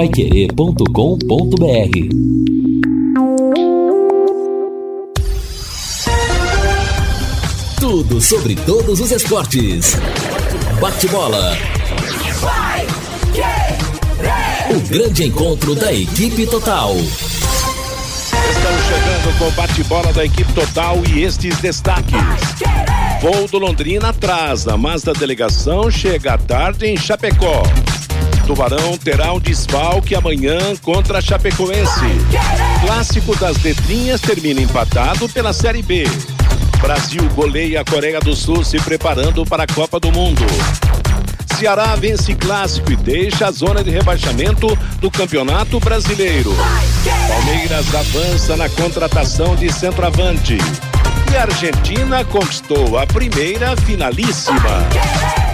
paiquerê.com.br Tudo sobre todos os esportes. Bate-bola. O grande encontro da equipe total. Estamos chegando com o bate-bola da equipe total e estes destaques. Voo do Londrina atrasa, mas a delegação chega à tarde em Chapecó. Tubarão terá um desfalque amanhã contra a Chapecoense. Clássico das letrinhas termina empatado pela Série B. Brasil goleia a Coreia do Sul se preparando para a Copa do Mundo. Ceará vence clássico e deixa a zona de rebaixamento do Campeonato Brasileiro. Palmeiras avança na contratação de centroavante. E a Argentina conquistou a primeira finalíssima.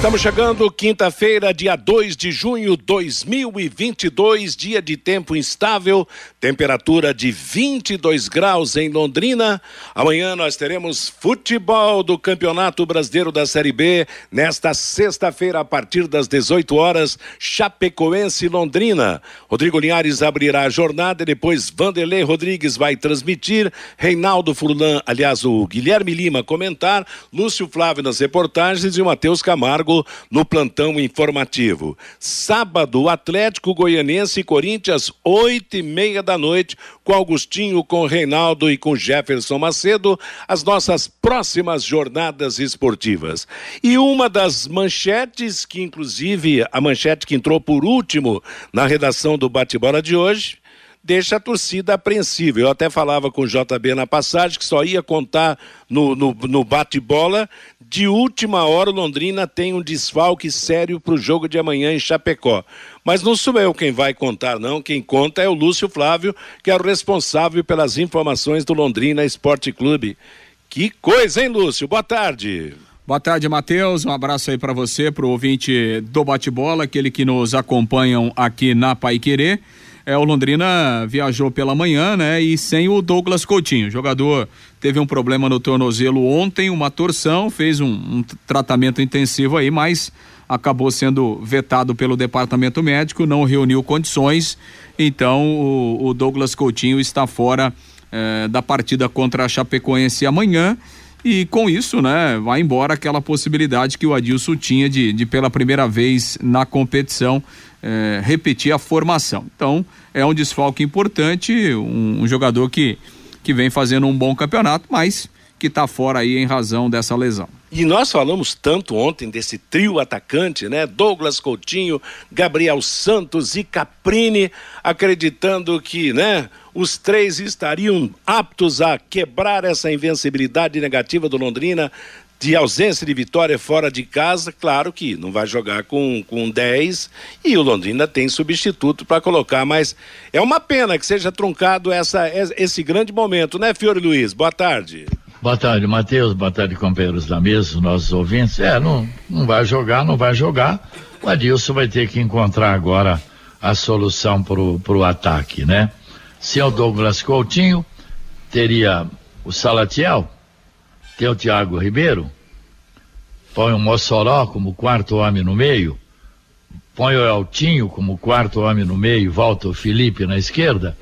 Estamos chegando quinta-feira, dia 2 de junho de 2022, dia de tempo instável, temperatura de 22 graus em Londrina. Amanhã nós teremos futebol do Campeonato Brasileiro da Série B, nesta sexta-feira, a partir das 18 horas, Chapecoense Londrina. Rodrigo Linhares abrirá a jornada, depois Vanderlei Rodrigues vai transmitir, Reinaldo Furlan, aliás, o Guilherme Lima comentar, Lúcio Flávio nas reportagens e o Matheus Camargo no plantão informativo. Sábado, Atlético Goianense e Corinthians, oito e meia da noite, com Augustinho, com Reinaldo e com Jefferson Macedo, as nossas próximas jornadas esportivas. E uma das manchetes, que inclusive a manchete que entrou por último na redação do bate-bola de hoje, deixa a torcida apreensiva. Eu até falava com o JB na passagem que só ia contar no, no, no bate-bola. De última hora, o Londrina tem um desfalque sério para o jogo de amanhã em Chapecó. Mas não sou eu quem vai contar, não. Quem conta é o Lúcio Flávio, que é o responsável pelas informações do Londrina Esporte Clube. Que coisa, hein, Lúcio? Boa tarde. Boa tarde, Matheus. Um abraço aí para você, para o ouvinte do bate-bola, aquele que nos acompanham aqui na Pai Querer é, o Londrina viajou pela manhã, né? E sem o Douglas Coutinho. O jogador teve um problema no tornozelo ontem, uma torção, fez um, um tratamento intensivo aí, mas acabou sendo vetado pelo departamento médico, não reuniu condições. Então o, o Douglas Coutinho está fora eh, da partida contra a Chapecoense amanhã. E com isso, né, vai embora aquela possibilidade que o Adilson tinha de, de pela primeira vez na competição, é, repetir a formação. Então, é um desfalque importante, um, um, jogador que, que vem fazendo um bom campeonato, mas que está fora aí em razão dessa lesão. E nós falamos tanto ontem desse trio atacante, né? Douglas Coutinho, Gabriel Santos e Caprini, acreditando que, né, os três estariam aptos a quebrar essa invencibilidade negativa do Londrina de ausência de vitória fora de casa, claro que não vai jogar com, com 10 e o Londrina tem substituto para colocar, mas é uma pena que seja truncado essa, esse grande momento, né, Fiore Luiz? Boa tarde. Boa tarde, Matheus. Boa tarde, companheiros da mesa, nossos ouvintes. É, não, não vai jogar, não vai jogar. O Adilson vai ter que encontrar agora a solução pro, pro ataque, né? Se é o Douglas Coutinho, teria o Salatiel, tem o Thiago Ribeiro, põe o Mossoró como quarto homem no meio, põe o Eltinho como quarto homem no meio, volta o Felipe na esquerda.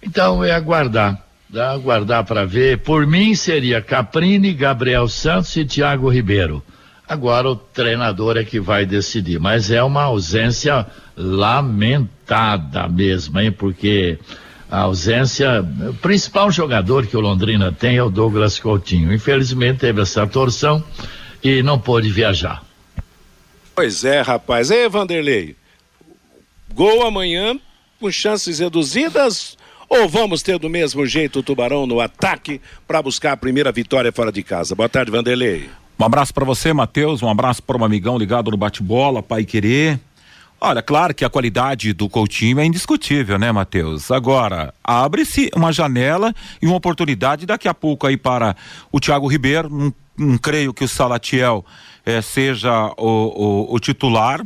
Então é aguardar, dá aguardar para ver. Por mim seria Caprini, Gabriel Santos e Thiago Ribeiro. Agora o treinador é que vai decidir, mas é uma ausência lamentada mesmo, hein? Porque a ausência, o principal jogador que o Londrina tem é o Douglas Coutinho. Infelizmente teve essa torção e não pôde viajar. Pois é, rapaz. Ei, Vanderlei, gol amanhã com chances reduzidas ou vamos ter do mesmo jeito o Tubarão no ataque para buscar a primeira vitória fora de casa? Boa tarde, Vanderlei. Um abraço para você, Matheus. Um abraço para o um amigão ligado no bate-bola, Pai Querer. Olha, claro que a qualidade do Coutinho é indiscutível, né, Matheus? Agora, abre-se uma janela e uma oportunidade daqui a pouco aí para o Thiago Ribeiro. Não, não creio que o Salatiel eh, seja o, o, o titular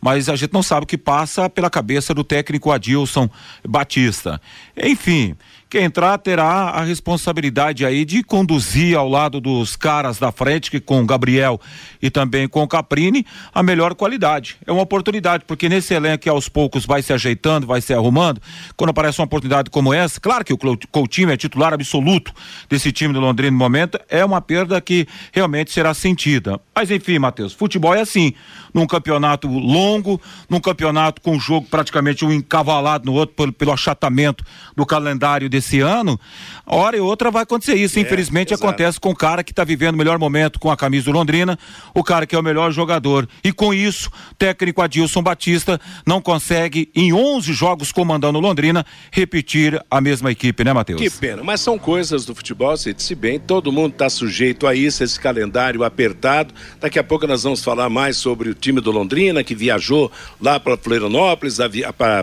mas a gente não sabe o que passa pela cabeça do técnico Adilson Batista. Enfim, quem entrar terá a responsabilidade aí de conduzir ao lado dos caras da frente, que com o Gabriel e também com o Caprini, a melhor qualidade. É uma oportunidade, porque nesse elenco que aos poucos vai se ajeitando, vai se arrumando, quando aparece uma oportunidade como essa, claro que o Coutinho é titular absoluto desse time do Londrina no momento, é uma perda que realmente será sentida. Mas enfim, Matheus, futebol é assim, num campeonato longo, num campeonato com um jogo praticamente um encavalado no outro pelo, pelo achatamento do calendário desse esse ano, hora e outra vai acontecer isso. É, Infelizmente exato. acontece com o cara que está vivendo o melhor momento com a camisa do Londrina, o cara que é o melhor jogador. E com isso, o técnico Adilson Batista não consegue, em 11 jogos comandando Londrina, repetir a mesma equipe, né, Matheus? Que pena, mas são coisas do futebol, você disse bem, todo mundo está sujeito a isso, esse calendário apertado. Daqui a pouco nós vamos falar mais sobre o time do Londrina, que viajou lá para Florianópolis,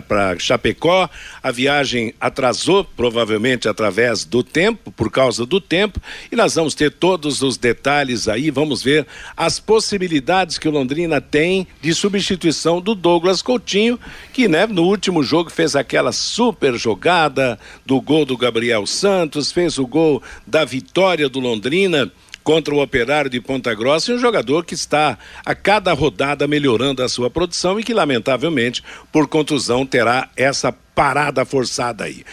para Chapecó. A viagem atrasou, provavelmente através do tempo, por causa do tempo, e nós vamos ter todos os detalhes aí, vamos ver as possibilidades que o Londrina tem de substituição do Douglas Coutinho, que né, no último jogo fez aquela super jogada do gol do Gabriel Santos, fez o gol da vitória do Londrina contra o Operário de Ponta Grossa e um jogador que está a cada rodada melhorando a sua produção e que lamentavelmente por contusão terá essa parada forçada aí.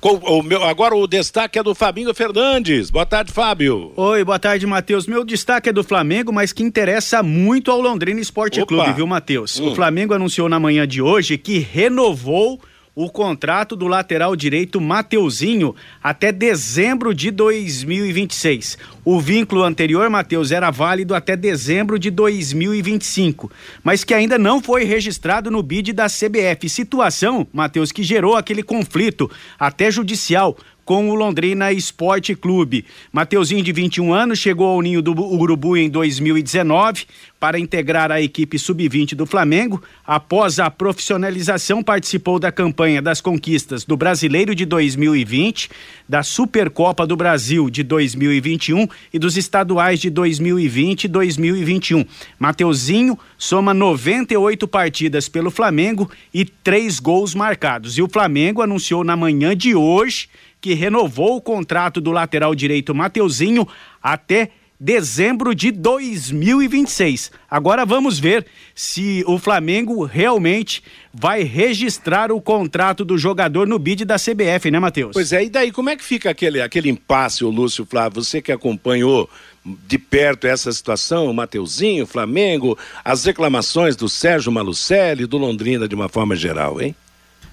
O meu, agora o destaque é do Fabinho Fernandes. Boa tarde, Fábio. Oi, boa tarde, Matheus. Meu destaque é do Flamengo, mas que interessa muito ao Londrina Esporte. Clube, viu, Matheus? Hum. O Flamengo anunciou na manhã de hoje que renovou o contrato do lateral direito Mateuzinho até dezembro de 2026. O vínculo anterior, Matheus, era válido até dezembro de 2025, mas que ainda não foi registrado no BID da CBF. Situação, Matheus, que gerou aquele conflito até judicial com o Londrina Esporte Clube. Mateuzinho, de 21 anos, chegou ao Ninho do Urubu em 2019 para integrar a equipe sub-20 do Flamengo. Após a profissionalização, participou da campanha das conquistas do Brasileiro de 2020, da Supercopa do Brasil de 2021 e dos estaduais de 2020 e 2021. Mateuzinho soma 98 partidas pelo Flamengo e três gols marcados. E o Flamengo anunciou na manhã de hoje que renovou o contrato do lateral direito Mateuzinho até dezembro de 2026. Agora vamos ver se o Flamengo realmente vai registrar o contrato do jogador no bid da CBF, né, Matheus? Pois é, e daí como é que fica aquele, aquele impasse, o Lúcio Flávio? Você que acompanhou de perto essa situação, o Mateuzinho, Flamengo, as reclamações do Sérgio Malucelli, do Londrina de uma forma geral, hein?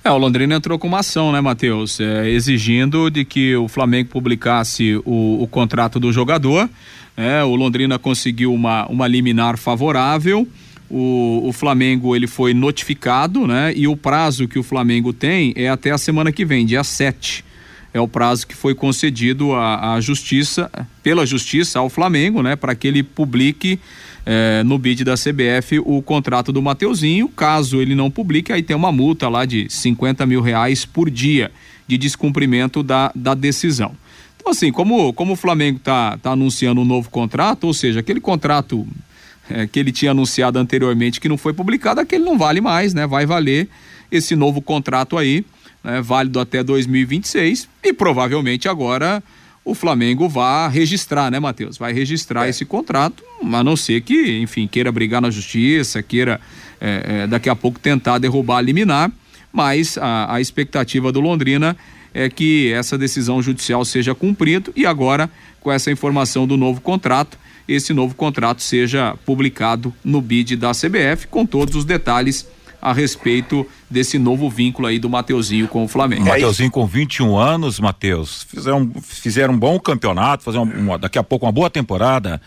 É, o Londrina entrou com uma ação, né, Matheus? É, exigindo de que o Flamengo publicasse o, o contrato do jogador. É, o Londrina conseguiu uma, uma liminar favorável. O, o Flamengo ele foi notificado, né? E o prazo que o Flamengo tem é até a semana que vem, dia 7 é o prazo que foi concedido à, à justiça, pela justiça ao Flamengo, né, para que ele publique eh, no bid da CBF o contrato do Mateuzinho. Caso ele não publique, aí tem uma multa lá de 50 mil reais por dia de descumprimento da, da decisão. Então, assim, como, como o Flamengo está tá anunciando um novo contrato, ou seja, aquele contrato eh, que ele tinha anunciado anteriormente que não foi publicado, aquele não vale mais, né? Vai valer esse novo contrato aí né, válido até 2026 e provavelmente agora o Flamengo vai registrar, né, Matheus? Vai registrar é. esse contrato, a não ser que, enfim, queira brigar na justiça, queira é, é, daqui a pouco tentar derrubar, liminar, mas a, a expectativa do Londrina é que essa decisão judicial seja cumprida e agora, com essa informação do novo contrato, esse novo contrato seja publicado no BID da CBF com todos os detalhes a respeito desse novo vínculo aí do Mateuzinho com o Flamengo. Mateuzinho com 21 anos, Mateus, fizeram, fizeram um bom campeonato, fazer uma, daqui a pouco uma boa temporada.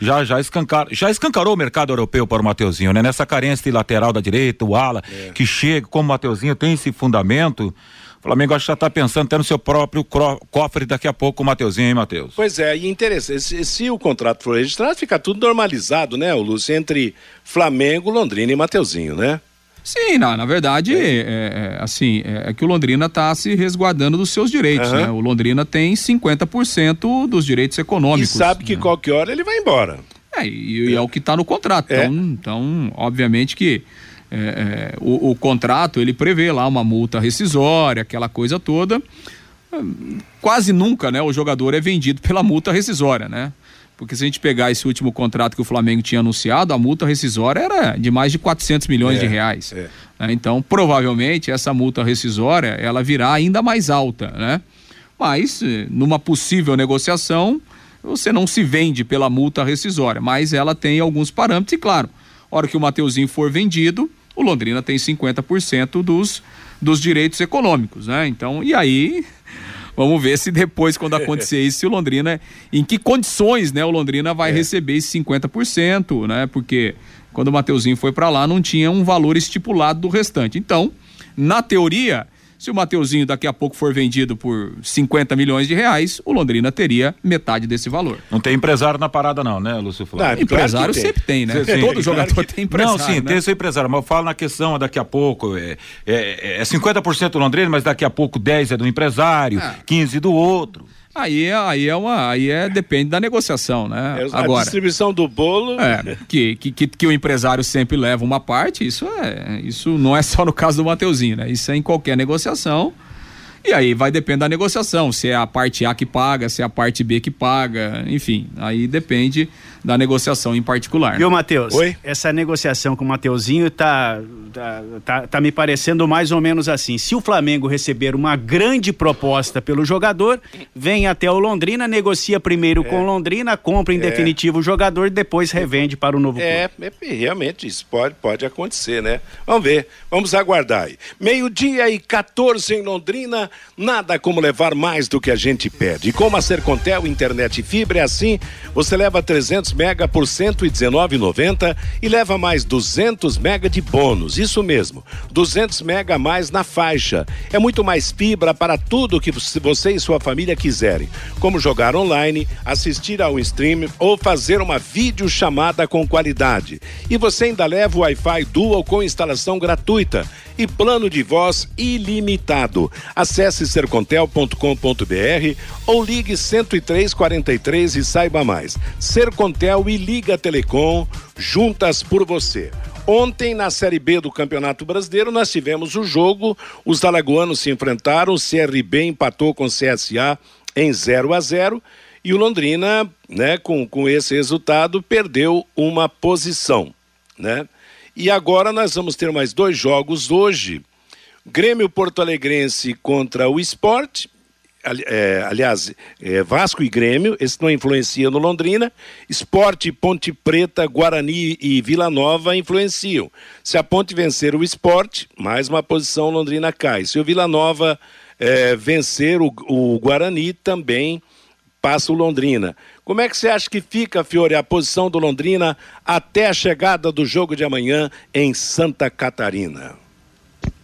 Já já, escancar, já escancarou o mercado europeu para o Mateuzinho, né? Nessa carência de lateral da direita, o ala, é. que chega, como o Mateuzinho tem esse fundamento. O Flamengo acho que já está pensando até no seu próprio cofre daqui a pouco com o Mateuzinho, hein, Matheus? Pois é, e interessante, se, se, o contrato for registrado, fica tudo normalizado, né, o Lúcio, entre Flamengo, Londrina e Mateuzinho, né? Sim, não, na verdade, é. É, é, assim, é, é, que o Londrina está se resguardando dos seus direitos, uhum. né? O Londrina tem 50% dos direitos econômicos. E sabe que né? qualquer hora ele vai embora. É, e, e é o que está no contrato. É. Então, então, obviamente que é, é, o, o, contrato ele prevê lá uma multa rescisória, aquela coisa toda. Quase nunca, né, o jogador é vendido pela multa rescisória, né? Porque se a gente pegar esse último contrato que o Flamengo tinha anunciado, a multa rescisória era de mais de 400 milhões é, de reais. É. Né? Então, provavelmente, essa multa rescisória, ela virá ainda mais alta, né? Mas, eh, numa possível negociação, você não se vende pela multa rescisória, mas ela tem alguns parâmetros e, claro, a hora que o Mateuzinho for vendido, o Londrina tem 50% dos, dos direitos econômicos, né? Então, e aí Vamos ver se depois, quando acontecer isso, se o Londrina, em que condições, né, o Londrina vai é. receber esse 50%, né? Porque quando o Mateuzinho foi para lá, não tinha um valor estipulado do restante. Então, na teoria, se o Mateuzinho daqui a pouco for vendido por 50 milhões de reais, o Londrina teria metade desse valor. Não tem empresário na parada, não, né, Lúcio Flávio? Não, empresário tem. sempre tem, né? Sim, Todo jogador claro tem empresário. Não, sim, né? tem seu empresário, mas eu falo na questão daqui a pouco. É, é, é 50% do Londrina, mas daqui a pouco 10 é do empresário, ah. 15 do outro. Aí, aí é uma, aí é depende da negociação, né? É, Agora, a distribuição do bolo. É, que, que, que, que, o empresário sempre leva uma parte, isso é, isso não é só no caso do Mateuzinho, né? Isso é em qualquer negociação. E aí vai depender da negociação, se é a parte A que paga, se é a parte B que paga, enfim, aí depende da negociação em particular. Viu, Matheus? Oi? Essa negociação com o Mateuzinho tá, tá, tá, tá, me parecendo mais ou menos assim. Se o Flamengo receber uma grande proposta pelo jogador, vem até o Londrina, negocia primeiro é. com o Londrina, compra em é. definitivo o jogador e depois revende para o novo é, clube. É, realmente, isso pode, pode acontecer, né? Vamos ver, vamos aguardar aí. Meio-dia e 14 em Londrina, Nada como levar mais do que a gente pede. E como a Sercontel Internet Fibra é assim, você leva 300 mega por 119,90 e leva mais 200 mega de bônus. Isso mesmo, 200 mega a mais na faixa. É muito mais fibra para tudo que você e sua família quiserem, como jogar online, assistir ao stream ou fazer uma videochamada com qualidade. E você ainda leva o Wi-Fi Dual com instalação gratuita e plano de voz ilimitado. Acesse sercontel.com.br ou ligue 10343 e saiba mais. Sercontel e Liga Telecom, juntas por você. Ontem, na Série B do Campeonato Brasileiro, nós tivemos o jogo. Os alagoanos se enfrentaram, o CRB empatou com o CSA em 0 a 0 e o Londrina, né, com, com esse resultado, perdeu uma posição, né? E agora nós vamos ter mais dois jogos hoje. Grêmio Porto Alegrense contra o Esporte. É, aliás, é, Vasco e Grêmio, esse não influencia no Londrina. Esporte, Ponte Preta, Guarani e Vila Nova influenciam. Se a Ponte vencer o Esporte, mais uma posição Londrina cai. Se o Vila Nova é, vencer o, o Guarani, também passa o Londrina. Como é que você acha que fica, Fiore, a posição do Londrina até a chegada do jogo de amanhã em Santa Catarina?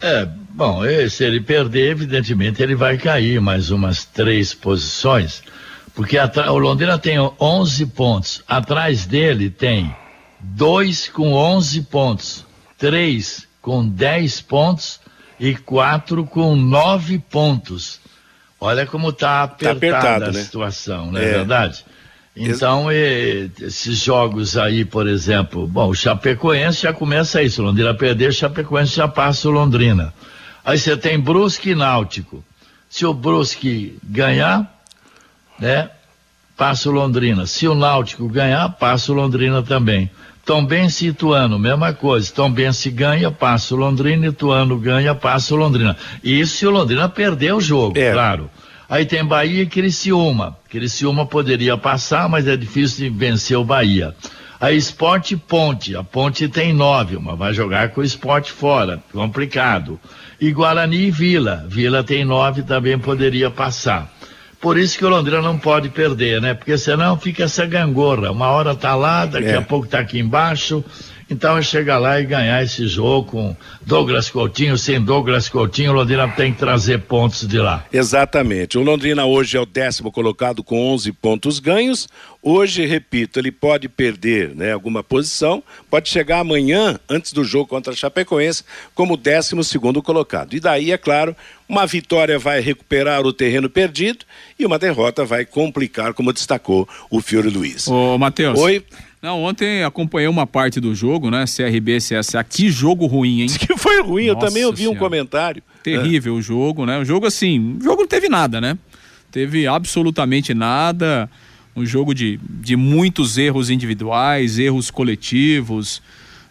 É, bom, se ele perder, evidentemente ele vai cair mais umas três posições, porque o Londrina tem 11 pontos, atrás dele tem dois com 11 pontos, três com 10 pontos e quatro com 9 pontos. Olha como está apertada tá apertado, a né? situação, não é, é. verdade? Então, e, esses jogos aí, por exemplo, bom, o Chapecoense já começa isso, Londrina perder, o Chapecoense já passa o Londrina. Aí você tem Brusque e Náutico. Se o Brusque ganhar, né, passa o Londrina. Se o Náutico ganhar, passa o Londrina também. Tombense e Ituano, mesma coisa. Tombense ganha, passa o Londrina, Ituano ganha, passa o Londrina. Isso se o Londrina perder o jogo, é. claro. Aí tem Bahia e Criciúma. Criciúma poderia passar, mas é difícil de vencer o Bahia. Aí Esporte Ponte. A Ponte tem nove, mas vai jogar com o Esporte fora. Complicado. E Guarani e Vila. Vila tem nove, também poderia passar. Por isso que o Londrina não pode perder, né? Porque senão fica essa gangorra. Uma hora tá lá, daqui é. a pouco tá aqui embaixo. Então é chegar lá e ganhar esse jogo com Douglas Coutinho, sem Douglas Coutinho, o Londrina tem que trazer pontos de lá. Exatamente. O Londrina hoje é o décimo colocado com 11 pontos ganhos. Hoje, repito, ele pode perder né, alguma posição, pode chegar amanhã, antes do jogo contra a Chapecoense, como décimo segundo colocado. E daí, é claro, uma vitória vai recuperar o terreno perdido e uma derrota vai complicar, como destacou o Fiore Luiz. Ô, Matheus. Oi. Não, ontem acompanhei uma parte do jogo, né? CRB CSA. Que jogo ruim, hein? Diz que foi ruim, Nossa eu também ouvi senhora. um comentário. Terrível é. o jogo, né? O jogo assim, o jogo não teve nada, né? Teve absolutamente nada. Um jogo de, de muitos erros individuais, erros coletivos,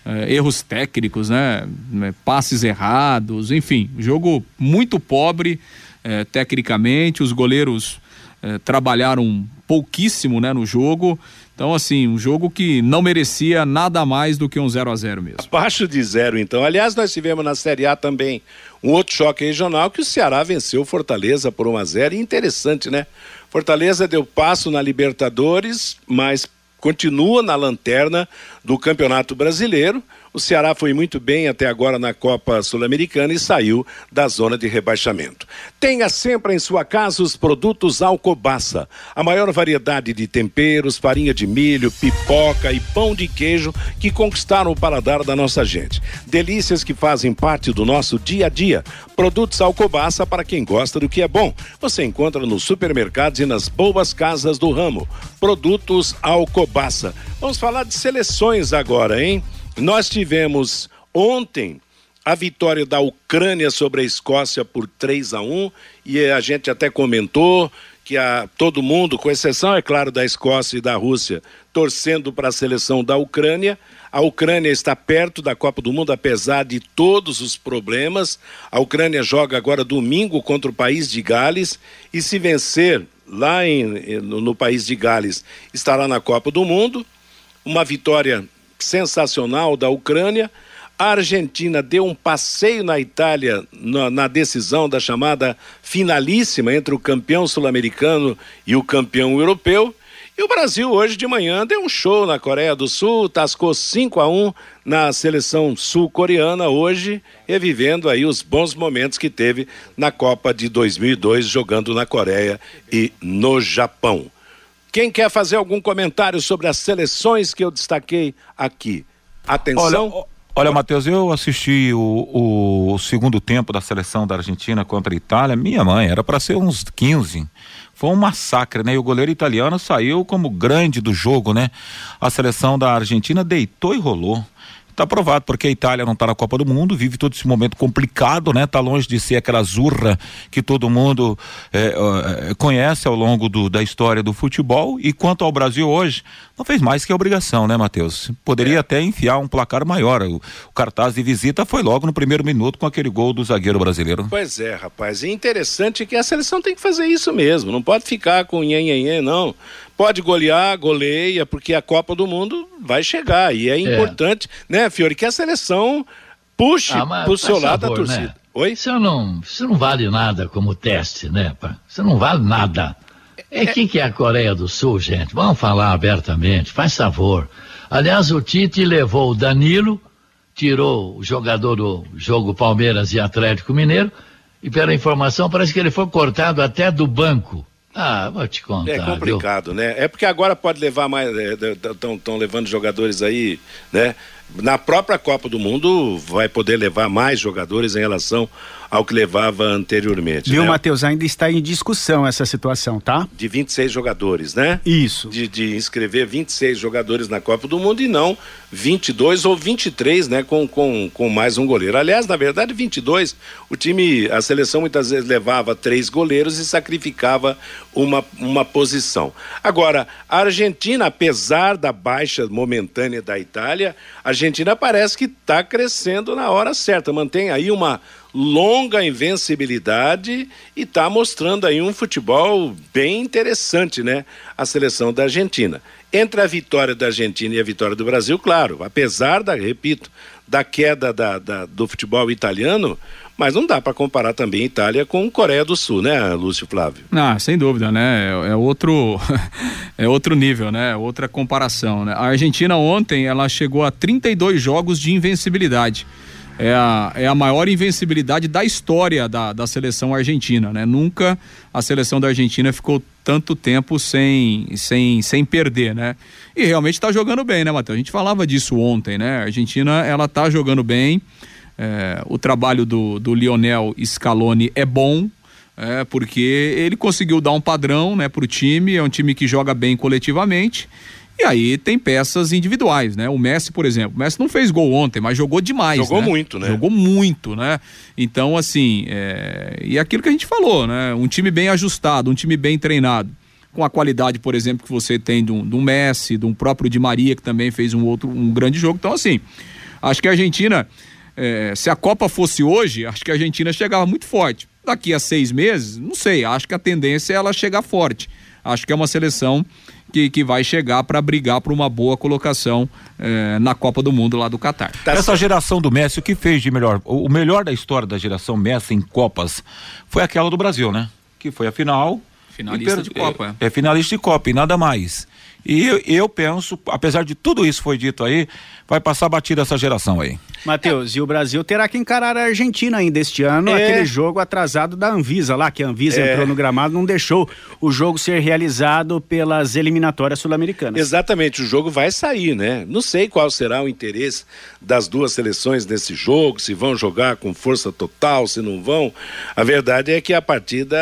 eh, erros técnicos, né? né? Passes errados, enfim, jogo muito pobre eh, tecnicamente. Os goleiros eh, trabalharam pouquíssimo né, no jogo. Então, assim, um jogo que não merecia nada mais do que um 0 a 0 mesmo. Abaixo de zero, então. Aliás, nós tivemos na Série A também um outro choque regional que o Ceará venceu Fortaleza por 1 a 0 e interessante, né? Fortaleza deu passo na Libertadores, mas continua na lanterna do Campeonato Brasileiro. O Ceará foi muito bem até agora na Copa Sul-Americana e saiu da zona de rebaixamento. Tenha sempre em sua casa os produtos Alcobaça, a maior variedade de temperos, farinha de milho, pipoca e pão de queijo que conquistaram o paladar da nossa gente. Delícias que fazem parte do nosso dia a dia. Produtos Alcobaça para quem gosta do que é bom. Você encontra nos supermercados e nas boas casas do ramo. Produtos Alcobaça. Vamos falar de seleções agora, hein? Nós tivemos ontem a vitória da Ucrânia sobre a Escócia por 3 a 1 e a gente até comentou que a, todo mundo, com exceção, é claro, da Escócia e da Rússia, torcendo para a seleção da Ucrânia. A Ucrânia está perto da Copa do Mundo, apesar de todos os problemas. A Ucrânia joga agora domingo contra o país de Gales e, se vencer lá em, no, no país de Gales, estará na Copa do Mundo. Uma vitória sensacional da Ucrânia. A Argentina deu um passeio na Itália na, na decisão da chamada finalíssima entre o campeão sul-americano e o campeão europeu. E o Brasil hoje de manhã deu um show na Coreia do Sul, tascou 5 a 1 na seleção sul-coreana hoje, revivendo aí os bons momentos que teve na Copa de 2002 jogando na Coreia e no Japão. Quem quer fazer algum comentário sobre as seleções que eu destaquei aqui? Atenção. Olha, olha Matheus, eu assisti o, o, segundo tempo da seleção da Argentina contra a Itália. Minha mãe, era para ser uns 15 foi um massacre, né? E o goleiro italiano saiu como grande do jogo, né? A seleção da Argentina deitou e rolou. Está provado, porque a Itália não está na Copa do Mundo, vive todo esse momento complicado, né? Tá longe de ser aquela zurra que todo mundo é, é, conhece ao longo do, da história do futebol. E quanto ao Brasil hoje, não fez mais que a obrigação, né, Matheus? Poderia é. até enfiar um placar maior. O, o, cartaz de visita foi logo no primeiro minuto com aquele gol do zagueiro brasileiro. Pois é, rapaz. E interessante que a seleção tem que fazer isso mesmo. Não pode ficar com nhenhenhen, não. Pode golear, goleia, porque a Copa do Mundo vai chegar. E é, é. importante, né, Fiore, que a seleção puxe ah, pro seu lado favor, a torcida. Né? Oi? Isso não, isso não vale nada como teste, né? Isso não vale nada. É quem que é a Coreia do Sul, gente? Vamos falar abertamente, faz favor. Aliás, o Tite levou o Danilo, tirou o jogador do jogo Palmeiras e Atlético Mineiro, e pela informação parece que ele foi cortado até do banco. Ah, vou te contar. É complicado, viu? né? É porque agora pode levar mais. Estão é, levando jogadores aí, né? Na própria Copa do Mundo vai poder levar mais jogadores em relação ao que levava anteriormente. Viu, né? Matheus? Ainda está em discussão essa situação, tá? De 26 jogadores, né? Isso. De, de inscrever 26 jogadores na Copa do Mundo e não 22 ou 23, né? Com, com, com mais um goleiro. Aliás, na verdade, 22, o time, a seleção muitas vezes levava três goleiros e sacrificava uma, uma posição. Agora, a Argentina, apesar da baixa momentânea da Itália, a Argentina parece que está crescendo na hora certa. Mantém aí uma longa invencibilidade e está mostrando aí um futebol bem interessante, né? A seleção da Argentina. Entre a vitória da Argentina e a vitória do Brasil, claro, apesar da, repito, da queda da, da do futebol italiano, mas não dá para comparar também Itália com Coreia do Sul, né, Lúcio Flávio? Ah, sem dúvida, né? É, é outro é outro nível, né? Outra comparação, né? A Argentina ontem ela chegou a 32 jogos de invencibilidade é a, é a maior invencibilidade da história da, da seleção argentina, né? Nunca a seleção da Argentina ficou tanto tempo sem, sem, sem perder, né? E realmente está jogando bem, né, Matheus? A gente falava disso ontem, né? A Argentina, ela tá jogando bem, é, o trabalho do, do Lionel Scaloni é bom, é, porque ele conseguiu dar um padrão, né, pro time, é um time que joga bem coletivamente, E aí tem peças individuais, né? O Messi, por exemplo, o Messi não fez gol ontem, mas jogou demais. Jogou né? muito, né? Jogou muito, né? Então, assim, é... e aquilo que a gente falou, né? Um time bem ajustado, um time bem treinado com a qualidade, por exemplo, que você tem de um, de um Messi, de um próprio Di Maria, que também fez um outro, um grande jogo. Então, assim, acho que a Argentina, é, se a Copa fosse hoje, acho que a Argentina chegava muito forte. Daqui a seis meses, não sei, acho que a tendência é ela chegar forte. Acho que é uma seleção que, que vai chegar para brigar por uma boa colocação é, na Copa do Mundo lá do Catar. Tá Essa geração do Messi, o que fez de melhor? O, o melhor da história da geração Messi em Copas foi aquela do Brasil, né? Que foi a final Finalista per... de Copa. É, é, finalista de Copa e nada mais. E eu, eu, penso, apesar de tudo isso foi dito aí, vai passar batida essa geração aí. Matheus, é. e o Brasil terá que encarar a Argentina ainda este ano, é. aquele jogo atrasado da Anvisa lá, que a Anvisa é. entrou no gramado, não deixou o jogo ser realizado pelas eliminatórias sul-americanas. Exatamente, o jogo vai sair, né? Não sei qual será o interesse das duas seleções nesse jogo, se vão jogar com força total, se não vão. A verdade é que a partida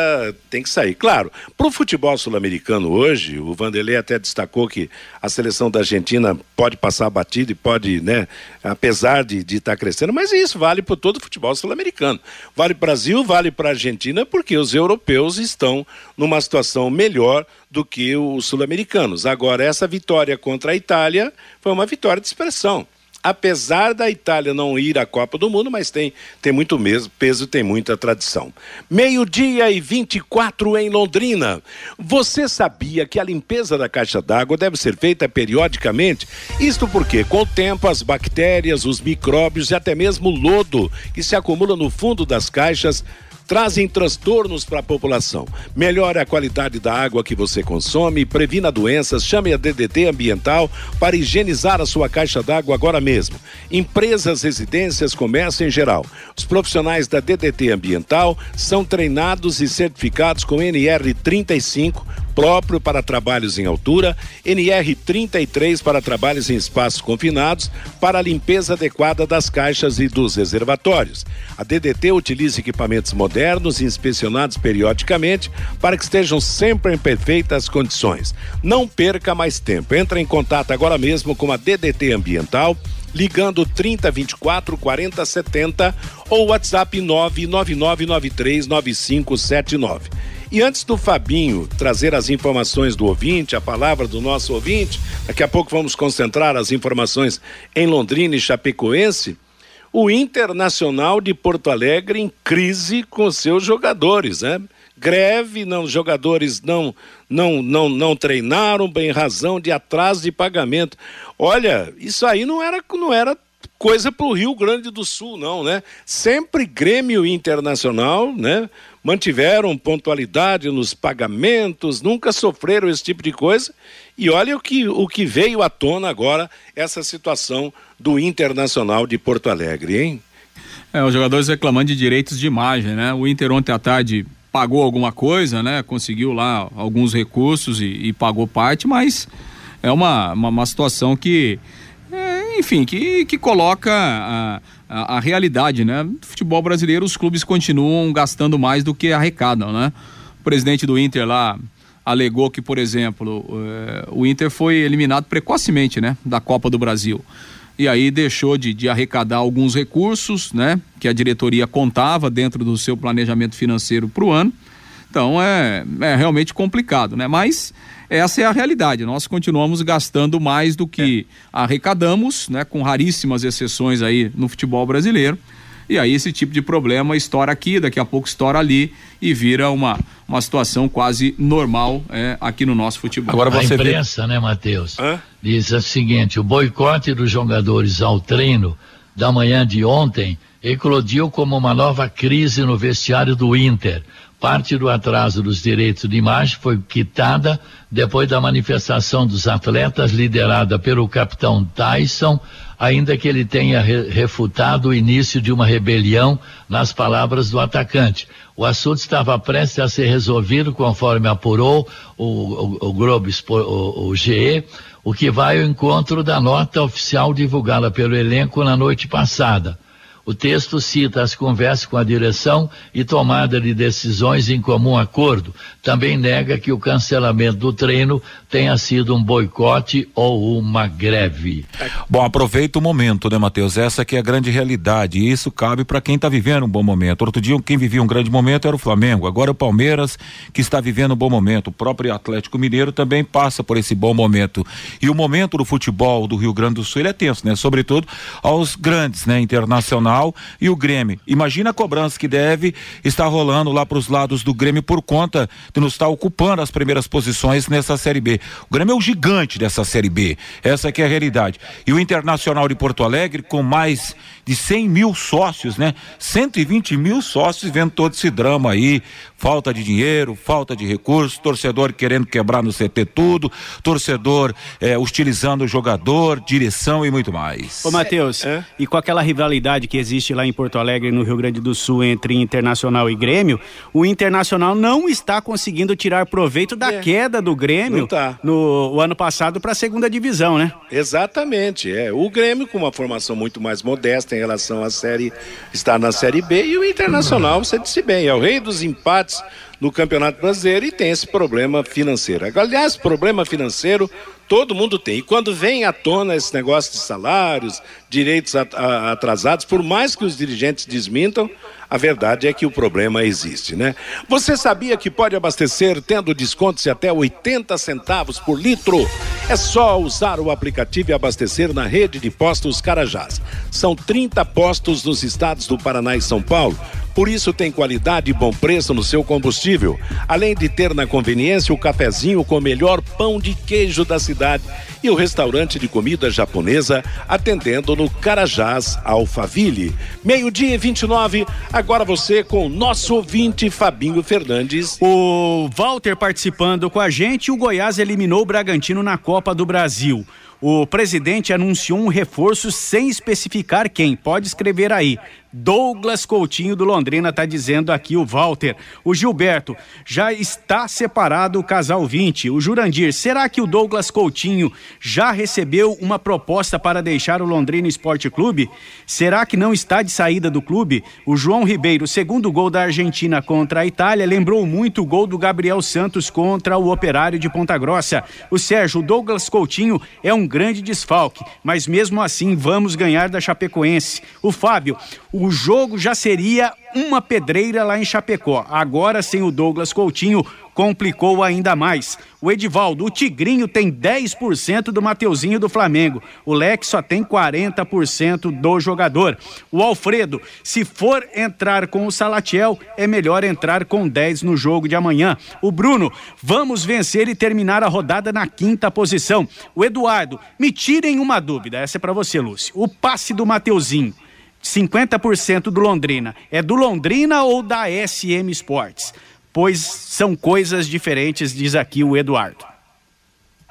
tem que sair. Claro, para o futebol sul-americano hoje, o Vanderlei até destacou que a seleção da Argentina pode passar batida e pode, né, apesar de estar tá crescendo, mas isso vale para todo o futebol sul-americano. Vale para o Brasil, vale para a Argentina, porque os europeus estão numa situação melhor do que os sul-americanos. Agora, essa vitória contra a Itália foi uma vitória de expressão apesar da Itália não ir à Copa do Mundo, mas tem, tem muito mesmo, peso, tem muita tradição. Meio-dia e 24 em Londrina. Você sabia que a limpeza da caixa d'água deve ser feita periodicamente? Isto porque, com o tempo, as bactérias, os micróbios e até mesmo o lodo que se acumula no fundo das caixas trazem transtornos para a população. Melhore a qualidade da água que você consome, previna doenças, chame a DDT Ambiental para higienizar a sua caixa d'água agora mesmo. Empresas, residências, comércio em geral. Os profissionais da DDT Ambiental são treinados e certificados com NR 35 próprio para trabalhos em altura, NR 33 para trabalhos em espaços confinados, para a limpeza adequada das caixas e dos reservatórios. A DDT utiliza equipamentos modernos e inspecionados periodicamente para que estejam sempre em perfeitas condições. Não perca mais tempo. Entre em contato agora mesmo com a DDT Ambiental ligando 3024 4070 ou WhatsApp 999939579. E antes do Fabinho trazer as informações do ouvinte, a palavra do nosso ouvinte, daqui a pouco vamos concentrar as informações em Londrina e Chapecoense. O Internacional de Porto Alegre em crise com seus jogadores, né? Greve, não, os jogadores não, não, não, não treinaram bem razão de atraso de pagamento. Olha, isso aí não era, não era coisa para o Rio Grande do Sul, não, né? Sempre Grêmio Internacional, né? mantiveram pontualidade nos pagamentos, nunca sofreram esse tipo de coisa. E olha o que, o que veio à tona agora, essa situação do Internacional de Porto Alegre, hein? É, os jogadores reclamando de direitos de imagem, né? O Inter ontem à tarde pagou alguma coisa, né? Conseguiu lá alguns recursos e, e pagou parte, mas é uma, uma, uma situação que, é, enfim, que, que coloca a, a, a, realidade, né? No futebol brasileiro, os clubes continuam gastando mais do que arrecadam, né? O presidente do Inter lá alegou que, por exemplo, eh, o Inter foi eliminado precocemente, né? Da Copa do Brasil. E aí deixou de, de arrecadar alguns recursos, né? Que a diretoria contava dentro do seu planejamento financeiro para o ano. Então é, é realmente complicado, né? Mas essa é a realidade. Nós continuamos gastando mais do que é. arrecadamos, né, com raríssimas exceções aí no futebol brasileiro. E aí esse tipo de problema estoura aqui, daqui a pouco estoura ali e vira uma, uma situação quase normal é, aqui no nosso futebol. Agora você a imprensa, vê... né, Matheus? Diz o seguinte: o boicote dos jogadores ao treino da manhã de ontem eclodiu como uma nova crise no vestiário do Inter. Parte do atraso dos direitos de imagem foi quitada depois da manifestação dos atletas liderada pelo capitão Tyson, ainda que ele tenha re refutado o início de uma rebelião nas palavras do atacante. O assunto estava prestes a ser resolvido, conforme apurou o, o, o Globo, o, o GE, o que vai ao encontro da nota oficial divulgada pelo elenco na noite passada. O texto cita as conversas com a direção e tomada de decisões em comum acordo. Também nega que o cancelamento do treino tenha sido um boicote ou uma greve. Bom, aproveita o momento, né, Matheus? Essa que é a grande realidade. E isso cabe para quem está vivendo um bom momento. Outro dia, quem vivia um grande momento era o Flamengo. Agora é o Palmeiras que está vivendo um bom momento. O próprio Atlético Mineiro também passa por esse bom momento. E o momento do futebol do Rio Grande do Sul é tenso, né? Sobretudo aos grandes, né? Internacional e o Grêmio. Imagina a cobrança que deve estar rolando lá para os lados do Grêmio por conta de não estar ocupando as primeiras posições nessa Série B. O Grêmio é o gigante dessa Série B. Essa que é a realidade. E o Internacional de Porto Alegre, com mais de 100 mil sócios, né? 120 mil sócios vendo todo esse drama aí. Falta de dinheiro, falta de recursos, torcedor querendo quebrar no CT tudo, torcedor eh, hostilizando o jogador, direção e muito mais. Ô, Matheus, é? e com aquela rivalidade que existe lá em Porto Alegre, no Rio Grande do Sul, entre Internacional e Grêmio, o Internacional não está conseguindo tirar proveito da é. queda do Grêmio tá. no ano passado para a segunda divisão, né? Exatamente, é. O Grêmio com uma formação muito mais modesta em relação à série, está na série B e o Internacional, você disse bem, é o rei dos empates no Campeonato Brasileiro e tem esse problema financeiro. Aliás, problema financeiro todo mundo tem. E quando vem à tona esse negócio de salários, direitos atrasados, por mais que os dirigentes desmintam, a verdade é que o problema existe, né? Você sabia que pode abastecer tendo descontos de até 80 centavos por litro? É só usar o aplicativo e abastecer na rede de postos Carajás. São 30 postos nos estados do Paraná e São Paulo. Por isso tem qualidade e bom preço no seu combustível. Além de ter na conveniência o cafezinho com o melhor pão de queijo da cidade e o restaurante de comida japonesa atendendo no Carajás Alphaville. Meio-dia e 29, agora você com o nosso ouvinte Fabinho Fernandes. O Walter participando com a gente, o Goiás eliminou o Bragantino na Copa do Brasil. O presidente anunciou um reforço sem especificar quem. Pode escrever aí. Douglas Coutinho do Londrina está dizendo aqui o Walter. O Gilberto, já está separado o casal 20. O Jurandir, será que o Douglas Coutinho já recebeu uma proposta para deixar o Londrina Esporte Clube? Será que não está de saída do clube? O João Ribeiro, segundo gol da Argentina contra a Itália, lembrou muito o gol do Gabriel Santos contra o Operário de Ponta Grossa. O Sérgio, o Douglas Coutinho é um grande desfalque, mas mesmo assim vamos ganhar da Chapecoense. O Fábio, o jogo já seria uma pedreira lá em Chapecó. Agora, sem o Douglas Coutinho, complicou ainda mais. O Edivaldo, o Tigrinho tem 10% do Mateuzinho do Flamengo. O Lex só tem 40% do jogador. O Alfredo, se for entrar com o Salatiel, é melhor entrar com 10 no jogo de amanhã. O Bruno, vamos vencer e terminar a rodada na quinta posição. O Eduardo, me tirem uma dúvida, essa é para você, Lúcio. O passe do Mateuzinho 50% do Londrina. É do Londrina ou da SM Sports? Pois são coisas diferentes, diz aqui o Eduardo.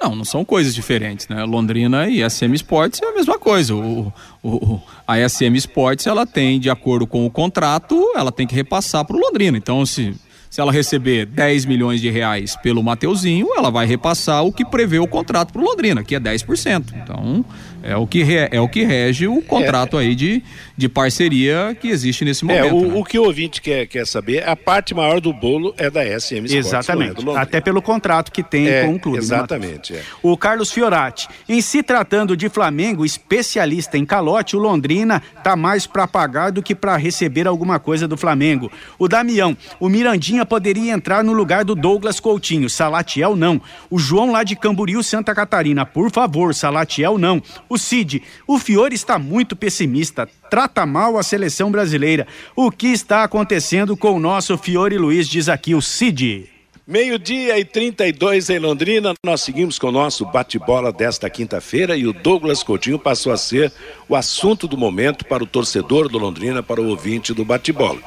Não, não são coisas diferentes, né? Londrina e SM Sports é a mesma coisa. O, o, a SM Sports, ela tem, de acordo com o contrato, ela tem que repassar para o Londrina. Então, se, se ela receber 10 milhões de reais pelo Mateuzinho, ela vai repassar o que prevê o contrato para o Londrina, que é 10%. Então, é o que, re, é o que rege o contrato é. aí de, de parceria que existe nesse momento. É, o, né? o que o ouvinte quer, quer saber, a parte maior do bolo é da SM Sports, é Exatamente. É Até pelo contrato que tem é, com o clube. Né, exatamente. Né, o Carlos Fiorati. Em se tratando de Flamengo, especialista em calote, o Londrina tá mais para pagar do que para receber alguma coisa do Flamengo. O Damião. O Mirandinha poderia entrar no lugar do Douglas Coutinho. Salatiel não. O João lá de Camboriú, Santa Catarina. Por favor, Salatiel não. O Cid, o Fiore está muito pessimista, trata mal a seleção brasileira. O que está acontecendo com o nosso Fiore Luiz, diz aqui o Cid. Meio-dia e 32 em Londrina, nós seguimos com o nosso bate-bola desta quinta-feira e o Douglas Coutinho passou a ser o assunto do momento para o torcedor do Londrina, para o ouvinte do bate-bola.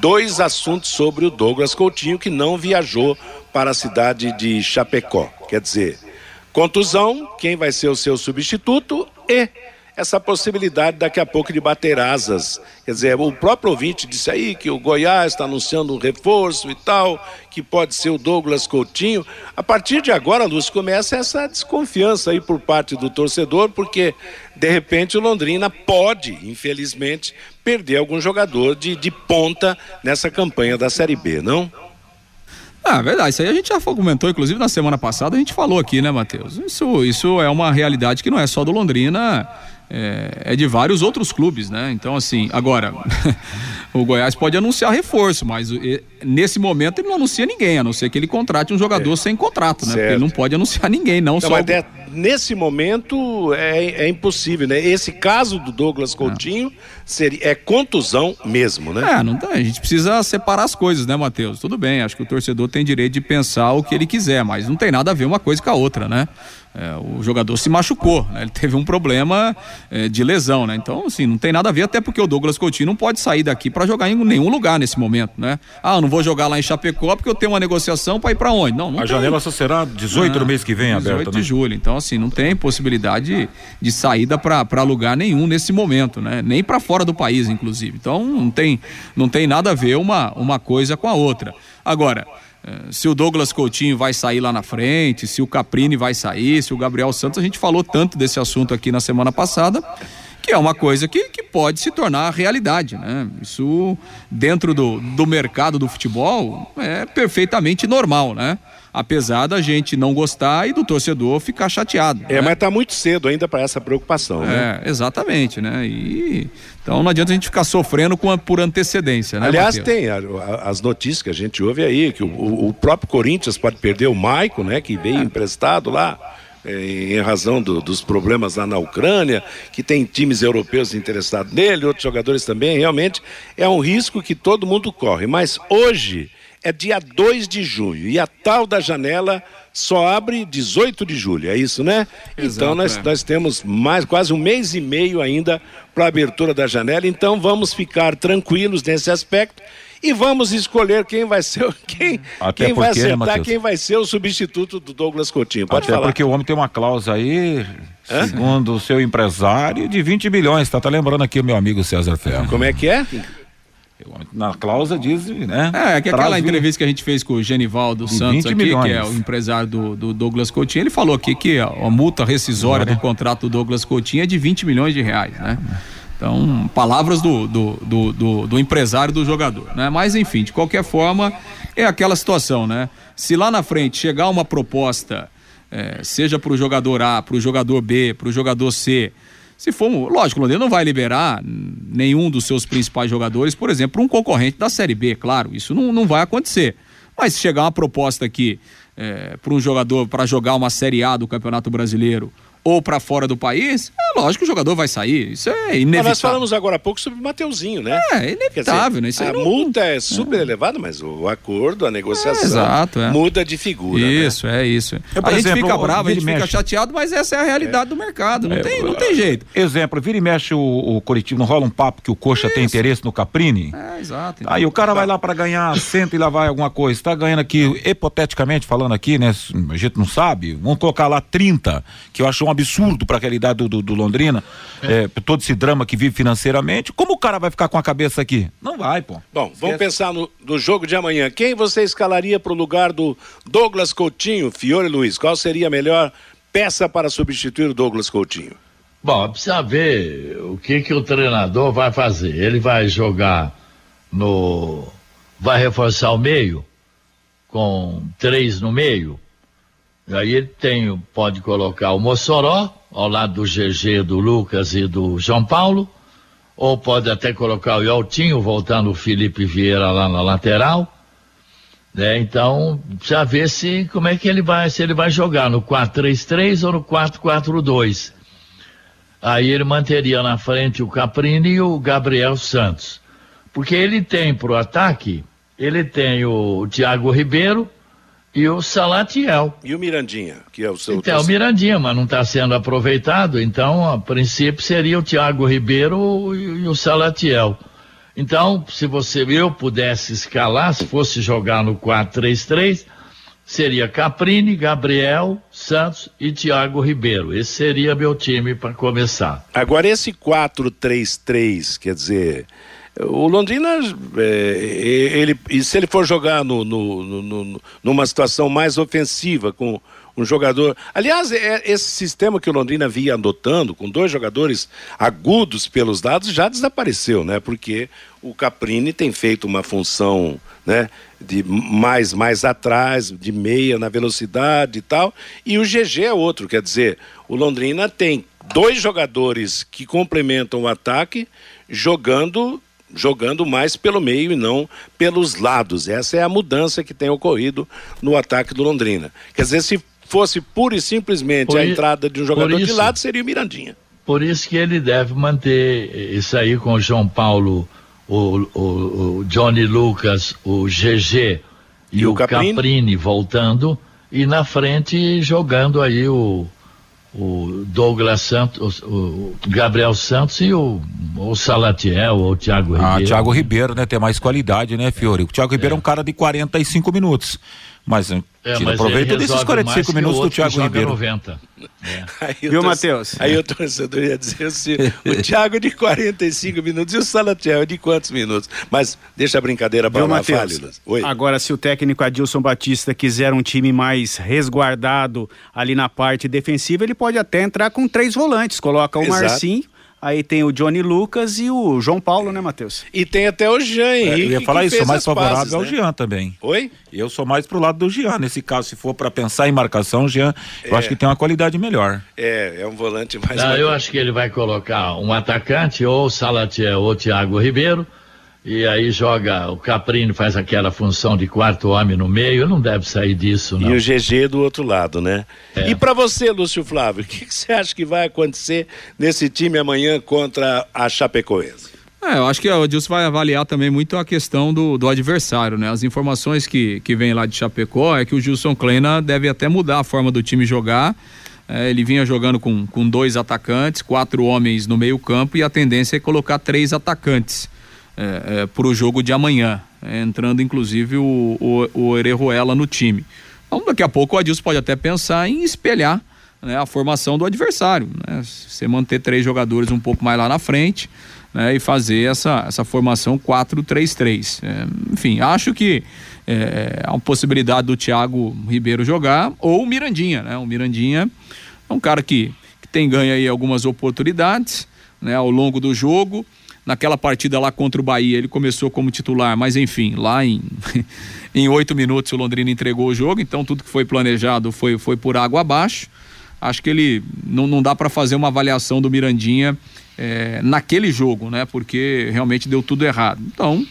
Dois assuntos sobre o Douglas Coutinho que não viajou para a cidade de Chapecó. Quer dizer, Contusão, quem vai ser o seu substituto e essa possibilidade daqui a pouco de bater asas. Quer dizer, o próprio ouvinte disse aí que o Goiás está anunciando um reforço e tal, que pode ser o Douglas Coutinho. A partir de agora, Lúcio, começa essa desconfiança aí por parte do torcedor, porque de repente o Londrina pode, infelizmente, perder algum jogador de, de ponta nessa campanha da Série B, não? Ah, verdade. Isso aí a gente já comentou, inclusive na semana passada a gente falou aqui, né, Matheus? Isso, isso é uma realidade que não é só do Londrina é, é de vários outros clubes, né? Então, assim, agora, o Goiás pode anunciar reforço, mas nesse momento ele não anuncia ninguém, a não ser que ele contrate um jogador é. sem contrato, né? Certo. Porque ele não pode anunciar ninguém, não, não só. Mas o... é, nesse momento é, é, impossível, né? Esse caso do Douglas Coutinho seria, é contusão mesmo, né? É, não tá, a gente precisa separar as coisas, né, Matheus? Tudo bem, acho que o torcedor tem direito de pensar o que ele quiser, mas não tem nada a ver uma coisa com a outra, né? É, o jogador se machucou, né? ele teve um problema é, de lesão, né? Então, assim, não tem nada a ver, até porque o Douglas Coutinho não pode sair daqui para jogar em nenhum lugar nesse momento, né? Ah, eu não vou jogar lá em Chapecó porque eu tenho uma negociação para ir para onde? Não, não A tem. janela só será 18 do mês que vem 18 aberta, 18 de né? julho. Então, assim, não tem possibilidade de saída para lugar nenhum nesse momento, né? Nem para fora do país, inclusive. Então, não tem, não tem nada a ver uma, uma coisa com a outra. Agora, se o Douglas Coutinho vai sair lá na frente, se o Caprini vai sair, se o Gabriel Santos, a gente falou tanto desse assunto aqui na semana passada, que é uma coisa que, que pode se tornar realidade, né? Isso dentro do, do mercado do futebol é perfeitamente normal, né? Apesar da gente não gostar e do torcedor ficar chateado. É, né? mas está muito cedo ainda para essa preocupação, né? É, exatamente, né? E então não adianta a gente ficar sofrendo com a, por antecedência, né? Aliás, Mateus? tem a, a, as notícias que a gente ouve aí que o, o, próprio Corinthians pode perder o Maico, né? Que veio é. emprestado lá. É, em razão do, dos problemas lá na Ucrânia, que tem times europeus interessados nele, outros jogadores também, realmente é um risco que todo mundo corre. Mas hoje, é dia 2 de junho e a tal da janela só abre 18 de julho, é isso, né? Exato, então nós, é. nós temos mais quase um mês e meio ainda para a abertura da janela, então vamos ficar tranquilos nesse aspecto e vamos escolher quem vai ser quem, Até quem porque, vai acertar quem vai ser o substituto do Douglas Coutinho. Pode Até falar. porque o homem tem uma cláusula aí, Hã? segundo o seu empresário, de 20 milhões. Tá, tá lembrando aqui o meu amigo César Ferro. Como é que é? Na cláusula diz, né? É, que aquela entrevista que a gente fez com o Genivaldo Santos aqui, milhões. que é o empresário do, do, Douglas Coutinho, ele falou aqui que a, a multa rescisória do contrato do Douglas Coutinho é de 20 milhões de reais, né? Então, palavras do, do, do, do, do empresário do jogador, né? Mas enfim, de qualquer forma, é aquela situação, né? Se lá na frente chegar uma proposta, é, seja para o jogador A, para o jogador B, para o jogador C, se for, lógico, o Londrina não vai liberar nenhum dos seus principais jogadores, por exemplo, um concorrente da Série B, claro, isso não, não vai acontecer. Mas se chegar uma proposta aqui é, para um jogador para jogar uma Série A do Campeonato Brasileiro ou para fora do país, é lógico que o jogador vai sair. Isso é inevitável. Mas nós falamos agora há pouco sobre o Mateuzinho, né? É, inevitável, dizer, né? Isso a não... multa é super é. elevada, mas o acordo, a negociação é, exato, é. muda de figura. Né? Isso, né? é isso. Eu, a exemplo, gente fica bravo, a gente fica chateado, mas essa é a realidade do mercado. Não, é, tem, não tem jeito. Exemplo, vira e mexe o, o coletivo, não rola um papo que o Coxa isso. tem interesse no Caprini? É, exato. Então. Aí o cara vai lá para ganhar cento e lá vai alguma coisa. Está ganhando aqui, hipoteticamente falando aqui, né? A gente não sabe. Vamos colocar lá 30, que eu acho um absurdo para realidade do, do, do Londrina, é. É, todo esse drama que vive financeiramente, como o cara vai ficar com a cabeça aqui? Não vai, pô. Bom, Esquece. vamos pensar no, no jogo de amanhã. Quem você escalaria para o lugar do Douglas Coutinho, Fiore Luiz? Qual seria a melhor peça para substituir o Douglas Coutinho? Bom, precisa ver o que, que o treinador vai fazer. Ele vai jogar no. Vai reforçar o meio, com três no meio. Aí ele tem, pode colocar o Mossoró, ao lado do GG, do Lucas e do João Paulo, ou pode até colocar o Yaltinho, voltando o Felipe Vieira lá na lateral. Né? Então, já ver se como é que ele vai, se ele vai jogar no 4-3-3 ou no 4-4-2. Aí ele manteria na frente o Caprini e o Gabriel Santos. Porque ele tem para o ataque, ele tem o Thiago Ribeiro, e o Salatiel. E o Mirandinha, que é o seu. Então, o Mirandinha, mas não está sendo aproveitado, então, a princípio, seria o Thiago Ribeiro e, o Salatiel. Então, se você eu pudesse escalar, se fosse jogar no 4-3-3, seria Caprini, Gabriel, Santos e Thiago Ribeiro. Esse seria meu time para começar. Agora esse 4-3-3, quer dizer, o Londrina, é, ele, se ele for jogar no, no, no, numa situação mais ofensiva, com um jogador. Aliás, é, esse sistema que o Londrina via adotando, com dois jogadores agudos pelos lados, já desapareceu, né? Porque o Caprini tem feito uma função, né? De mais, mais atrás, de meia na velocidade e tal. E o GG é outro, quer dizer, o Londrina tem dois jogadores que complementam o ataque jogando jogando mais pelo meio e não pelos lados. Essa é a mudança que tem ocorrido no ataque do Londrina. Quer dizer, se fosse pura e simplesmente por a entrada de um jogador isso, de lado, seria o Mirandinha. Por isso que ele deve manter isso aí com o João Paulo, o, o, o Johnny Lucas, o GG e, e o Caprini. Caprini voltando e na frente jogando aí o o Douglas Santos, o, Gabriel Santos e o, o Salatiel ou o Thiago ah, Ribeiro. Ah, Thiago Ribeiro, né? Tem mais qualidade, né, Fiore? O Thiago Ribeiro é, é um cara de 45 minutos. Mas, é, mas aproveita desses 45 minutos do Thiago Ribeiro. 90. É. Aí Viu, Matheus? Aí o torcedor ia dizer assim: o Thiago de 45 minutos e o Salatiel de quantos minutos? Mas deixa a brincadeira para lá, Oi. Agora, se o técnico Adilson Batista quiser um time mais resguardado ali na parte defensiva, ele pode até entrar com três volantes. Coloca o Exato. Marcinho Aí tem o Johnny Lucas e o João Paulo, né, Matheus? E tem até o Jean Henrique. É, eu ia falar isso, sou mais favorável passes, ao né? Jean também. Oi? Eu sou mais pro lado do Jean. Nesse caso, se for para pensar em marcação, o Jean, é. eu acho que tem uma qualidade melhor. É, é um volante mais. Não, eu acho que ele vai colocar um atacante, ou Salatiel ou Thiago Ribeiro e aí joga o Caprino faz aquela função de quarto homem no meio, não deve sair disso, não. E o GG do outro lado, né? É. E para você, Lúcio Flávio, o que, que, você acha que vai acontecer nesse time amanhã contra a Chapecoense? É, eu acho que o Edilson vai avaliar também muito a questão do, do adversário, né? As informações que, que vem lá de Chapecó é que o Gilson Kleina deve até mudar a forma do time jogar. É, ele vinha jogando com, com dois atacantes, quatro homens no meio campo e a tendência é colocar três atacantes é, é, para o jogo de amanhã, é, entrando inclusive o, o, o Orejuela no time. Então, daqui a pouco o Adilson pode até pensar em espelhar né, a formação do adversário. Né? Você manter três jogadores um pouco mais lá na frente né, e fazer essa, essa formação 4-3-3. É, enfim, acho que é, há uma possibilidade do Thiago Ribeiro jogar ou o Mirandinha. Né? O Mirandinha é um cara que, que tem ganho aí algumas oportunidades né, ao longo do jogo. Naquela partida lá contra o Bahia, ele começou como titular, mas enfim, lá em em oito minutos o Londrina entregou o jogo, então tudo que foi planejado foi, foi por água abaixo. Acho que ele não, não dá para fazer uma avaliação do Mirandinha é, naquele jogo, né? Porque realmente deu tudo errado. Então,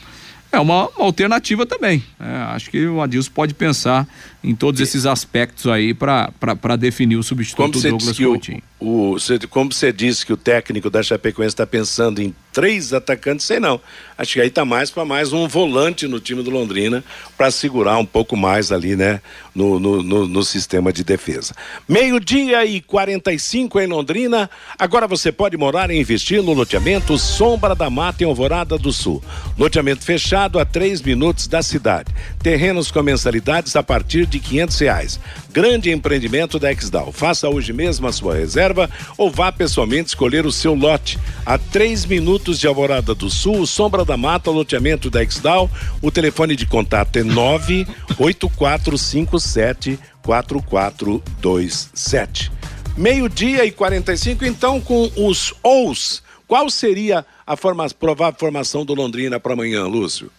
é uma, uma alternativa também. Né? Acho que o Adilson pode pensar em todos esses aspectos aí para definir o substituto do Douglas Coutinho. O, o, como você disse que o técnico da Chapecoense está pensando em três atacantes, sei não. Acho que aí está mais para mais um volante no time do Londrina para segurar um pouco mais ali, né, no, no, no, no sistema de defesa. Meio-dia e 45 em Londrina. Agora você pode morar e investir no loteamento Sombra da Mata em Alvorada do Sul. Loteamento fechado a três minutos da cidade. Terrenos com mensalidades a partir de quinhentos reais. Grande empreendimento da Exdal. Faça hoje mesmo a sua reserva ou vá pessoalmente escolher o seu lote. A três minutos de Alvorada do Sul, Sombra da Mata, loteamento da Exdal. O telefone de contato é nove oito quatro cinco sete quatro quatro dois sete. Meio-dia e 45, então, com os OUS. Qual seria a forma, provável formação do Londrina para amanhã, Lúcio?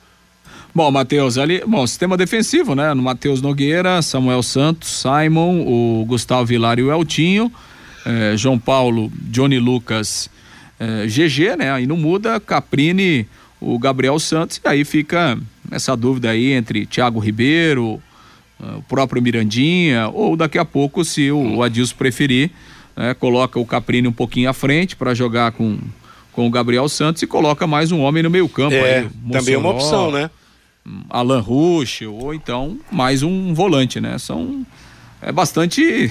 Bom, Matheus, ali, bom, sistema defensivo, né? No Matheus Nogueira, Samuel Santos, Simon, o Gustavo Vilar e o Eltinho, eh, João Paulo, Johnny Lucas, eh, GG, né? Aí não muda, Caprini, o Gabriel Santos, e aí fica essa dúvida aí entre Thiago Ribeiro, eh, o próprio Mirandinha, ou daqui a pouco, se o, o Adilson preferir, né, coloca o Caprini um pouquinho à frente para jogar com, com o Gabriel Santos e coloca mais um homem no meio campo. É, aí, também é uma opção, né? Alan Rush ou então mais um volante, né? São é bastante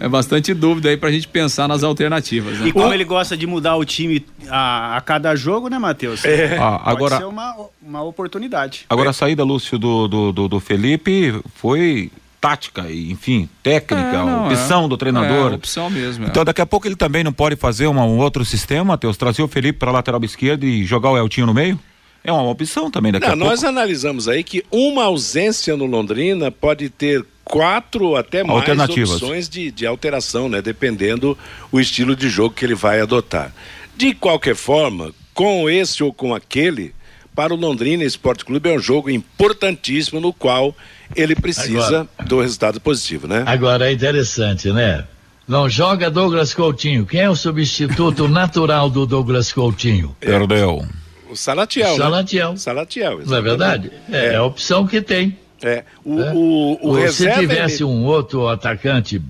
é bastante dúvida aí pra gente pensar nas alternativas. Né? E como o... ele gosta de mudar o time a, a cada jogo, né, Matheus? É. Ah, agora, ser uma, uma oportunidade. Agora a saída, Lúcio, do, do, do, do Felipe foi tática, e, enfim, técnica, é, não, opção é. do treinador. É, opção mesmo. É. Então daqui a pouco ele também não pode fazer uma, um outro sistema, Matheus, trazer o Felipe para lateral esquerda e jogar o Eltinho no meio? É uma opção também daqui não, a pouco. Nós analisamos aí que uma ausência no Londrina pode ter quatro ou até mais opções de, de alteração, né? Dependendo o estilo de jogo que ele vai adotar. De qualquer forma, com esse ou com aquele, para o Londrina Esporte Clube é um jogo importantíssimo no qual ele precisa agora, do resultado positivo, né? Agora é interessante, né? Não joga Douglas Coutinho. Quem é o substituto natural do Douglas Coutinho? Perdeu. O Salatiel. O Salatiel. Né? Salatiel, exatamente. Não é verdade? É, é, a opção que tem. É. O, é. o, o, o Se tivesse ele... um outro atacante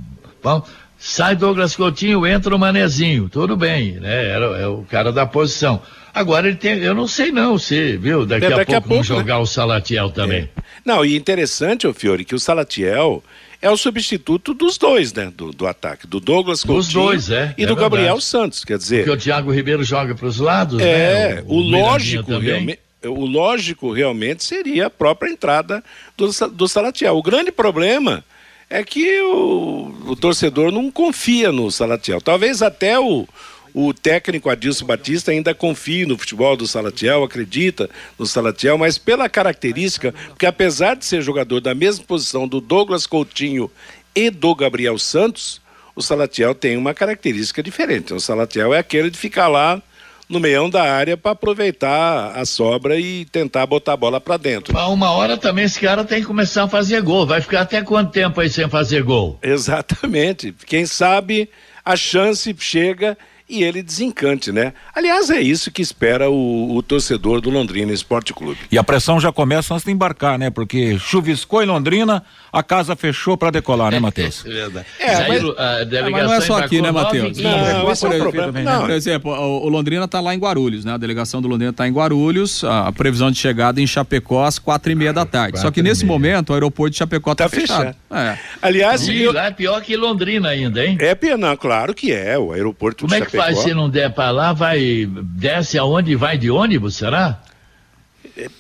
bom, sai Douglas Coutinho, entra o Manezinho, tudo bem, né? Era, é o cara da posição. Agora ele tem, eu não sei não, se, viu? Daqui, é, daqui a, pouco, a pouco jogar né? o Salatiel também. É. Não, e interessante, ô Fiore, que o Salatiel é o substituto dos dois, né? Do, do ataque, do Douglas Coutinho dos dois, é, e é do Gabriel verdade. Santos, quer dizer. Porque o Thiago Ribeiro joga para os lados, é, né? O, o, o lógico realmente, o lógico realmente seria a própria entrada do, do Salatiel. O grande problema é que o, o torcedor não confia no Salatiel. Talvez até o o técnico Adilson Batista ainda confia no futebol do Salatiel, acredita no Salatiel, mas pela característica, porque apesar de ser jogador da mesma posição do Douglas Coutinho e do Gabriel Santos, o Salatiel tem uma característica diferente. O Salatiel é aquele de ficar lá no meião da área para aproveitar a sobra e tentar botar a bola para dentro. Mas uma hora também esse cara tem que começar a fazer gol. Vai ficar até quanto tempo aí sem fazer gol? Exatamente. Quem sabe a chance chega e ele desencante, né? Aliás, é isso que espera o, o, torcedor do Londrina Esporte Clube. E a pressão já começa antes de embarcar, né? Porque chuviscou em Londrina, a casa fechou para decolar, né, Matheus? É, é, mas, é, mas não é só aqui, né, Matheus? Não, não, esse é o problema. Né? Não. Por exemplo, o, o Londrina está lá em Guarulhos, né? A delegação do Londrina está em Guarulhos, a, a, previsão de chegada em Chapecó às quatro e meia da tarde. Só que nesse momento o aeroporto de Chapecó está tá fechado. fechado. É. Aliás, e eu... lá é pior que Londrina ainda, hein? É, não, claro que é, o aeroporto Como de Chapecó. Faz se não der para lá, vai, desce aonde vai de ônibus, será?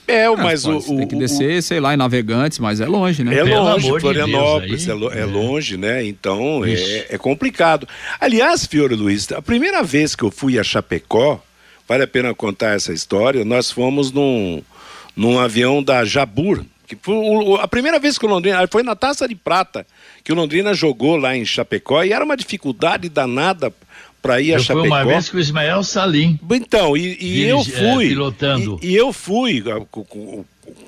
É, ah, mas o, Tem que descer, o, sei lá, em Navegantes, mas é longe, né? É longe, Florianópolis, de é, é, longe, né? Então é, é, complicado. Aliás, Fiore Luiz, a primeira vez que eu fui a Chapecó, vale a pena contar essa história, nós fomos num, num avião da Jabur, que foi a primeira vez que o Londrina, foi na Taça de Prata, que o Londrina jogou lá em Chapecó, e era uma dificuldade danada para ir eu a Chapecó. Foi uma vez com o Ismael Salim. Então, e, e eu fui. É, pilotando. E, e, eu fui com, com,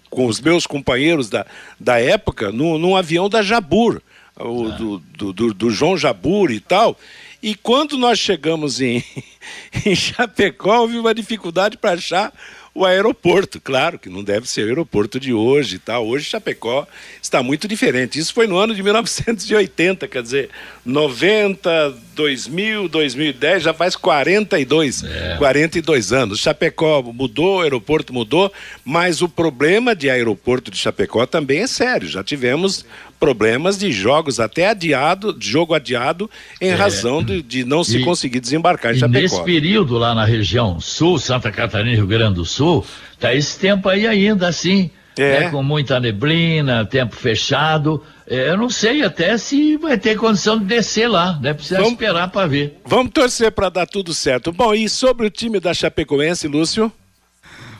com, os meus companheiros da, da época no, num avião da Jabur, o, ah. do, do, do, do João Jabur e tal. E quando nós chegamos em, em Chapecó, houve uma dificuldade para achar o aeroporto, claro que não deve ser o aeroporto de hoje, tá? Hoje Chapecó está muito diferente. Isso foi no ano de 1980, quer dizer, 90, 2000, 2010, já faz 42, é. 42 anos. Chapecó mudou, o aeroporto mudou, mas o problema de aeroporto de Chapecó também é sério. Já tivemos problemas de jogos até adiado, jogo adiado, em é. razão de, de, não se e, conseguir desembarcar em Chapecó. Nesse período lá na região sul, Santa Catarina e Rio Grande do Sul, tá esse tempo aí ainda assim. É. Né, com muita neblina, tempo fechado. É, eu não sei até se vai ter condição de descer lá, né? Precisa vamos, esperar para ver. Vamos torcer para dar tudo certo. Bom, e sobre o time da Chapecoense, Lúcio?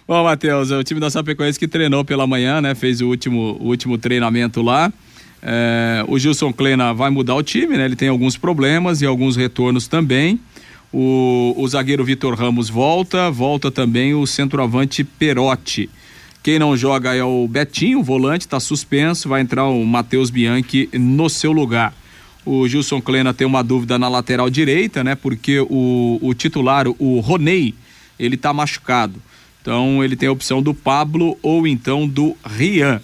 Bom, Matheus, o time da Chapecoense que treinou pela manhã, né? Fez o último, o último treinamento lá. É, o Gilson Klena vai mudar o time, né? Ele tem alguns problemas e alguns retornos também. O, o zagueiro Vitor Ramos volta, volta também o centroavante Perotti. Quem não joga é o Betinho, o volante, está suspenso, vai entrar o Matheus Bianchi no seu lugar. O Gilson Klena tem uma dúvida na lateral direita, né? Porque o, o titular, o Ronei, ele está machucado. Então ele tem a opção do Pablo ou então do Rian.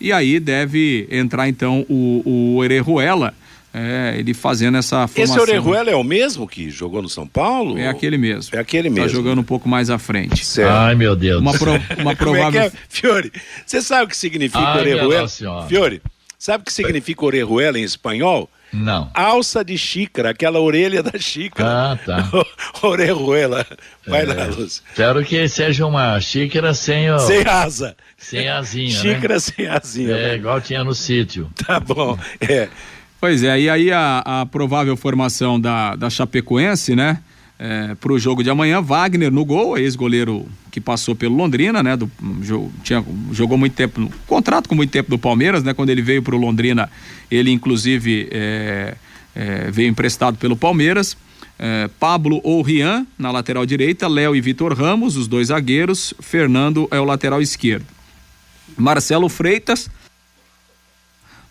E aí deve entrar então o, o Orejuela, é, ele fazendo essa formação. Esse Orejuela é o mesmo que jogou no São Paulo? É aquele mesmo. É aquele tá mesmo. Tá jogando um pouco mais à frente. Certo. Ai, meu Deus. Uma, pro, uma provável... É é? Fiore, você sabe o que significa Ai, Orejuela? Fiore, sabe o que significa Orejuela em espanhol? Não. Alça de xícara, aquela orelha da xícara. Ah, tá. Orejuela. Vai É. lá, Lúcio. Espero que seja uma xícara sem, o, Sem asa. sem asinha, Xícara né? sem asinha. É, né? igual tinha no sítio. Tá bom. É. Pois é, e aí a, a provável formação da, da Chapecoense, né? É, para o jogo de amanhã, Wagner no gol, ex-goleiro que passou pelo Londrina, né? Do, tinha, jogou muito tempo, no, contrato com muito tempo do Palmeiras, né? Quando ele veio para o Londrina, ele inclusive é, é, veio emprestado pelo Palmeiras. É, Pablo ou Rian na lateral direita, Léo e Vitor Ramos, os dois zagueiros, Fernando é o lateral esquerdo. Marcelo Freitas,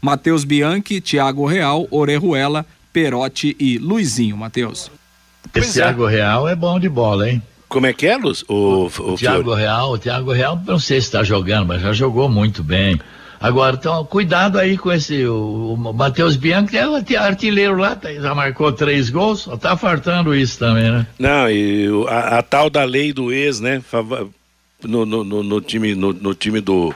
Matheus Bianchi, Thiago Real, Orejuela, Perotti e Luizinho, Matheus. Esse é. Thiago Real é bom de bola, hein? Como é que é, Lúcio? O, o, O Thiago Real, o Thiago Real, não sei se está jogando, mas já jogou muito bem. Agora, então, cuidado aí com esse. O, o Matheus Bianchi é artilheiro lá, tá- já marcou três gols, só tá fartando isso também, né? Não, e a, a tal da lei do ex, né? No, no, no, no time, no, no time do.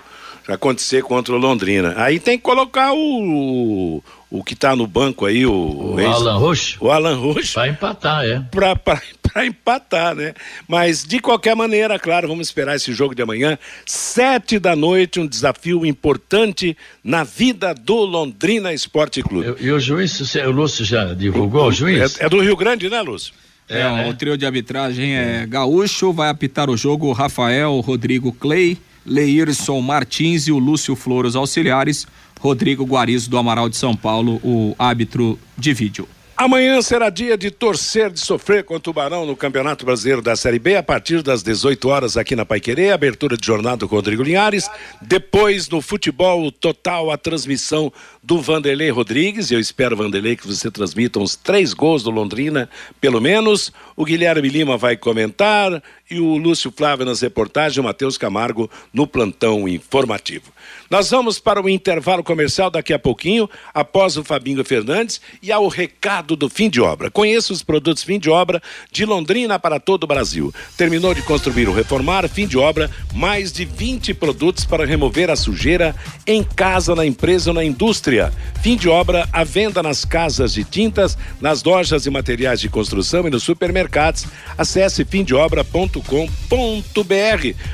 Acontecer contra o Londrina. Aí tem que colocar o. O que tá no banco aí, o. O ex- Alan Rocha, O Alan Rush. vai empatar, é. Pra empatar, né? Mas de qualquer maneira, claro, vamos esperar esse jogo de amanhã, sete da noite, um desafio importante na vida do Londrina Esporte Clube. E, e o juiz, o Lúcio já divulgou o juiz? É, é do Rio Grande, né, Lúcio? É, É, né? o trio de arbitragem é Gaúcho, vai apitar o jogo Rafael, Rodrigo Clay, Leirson Martins e o Lúcio Flores auxiliares, Rodrigo Guarizo do Amaral de São Paulo, o árbitro de vídeo. Amanhã será dia de torcer, de sofrer com o Tubarão no Campeonato Brasileiro da Série B, a partir das 18 horas aqui na Paiquerê, abertura de jornada com Rodrigo Linhares. Depois, no futebol total, a transmissão do Vanderlei Rodrigues. Eu espero, Vanderlei, que você transmita uns três gols do Londrina, pelo menos. O Guilherme Lima vai comentar e o Lúcio Flávio nas reportagens, o Matheus Camargo no plantão informativo. Nós vamos para o intervalo comercial daqui a pouquinho, após o Fabinho Fernandes e ao recado do fim de obra. Conheça os produtos fim de obra de Londrina para todo o Brasil. Terminou de construir ou reformar, fim de obra, mais de 20 produtos para remover a sujeira em casa, na empresa ou na indústria. Fim de obra, à venda nas casas de tintas, nas lojas e materiais de construção e nos supermercados. Acesse fimdeobra.com.br.